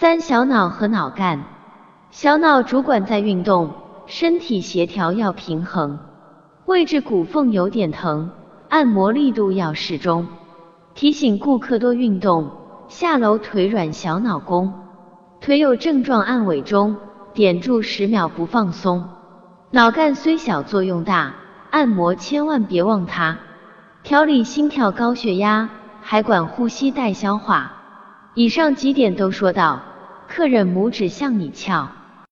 三小脑和脑干，小脑主管在运动，身体协调要平衡，位置骨缝有点疼，按摩力度要适中。提醒顾客多运动，下楼腿软小脑功，腿有症状按尾中，点住十秒不放松。脑干虽小作用大，按摩千万别忘它。调理心跳高血压，还管呼吸带消化。以上几点都说到，客人拇指向你翘。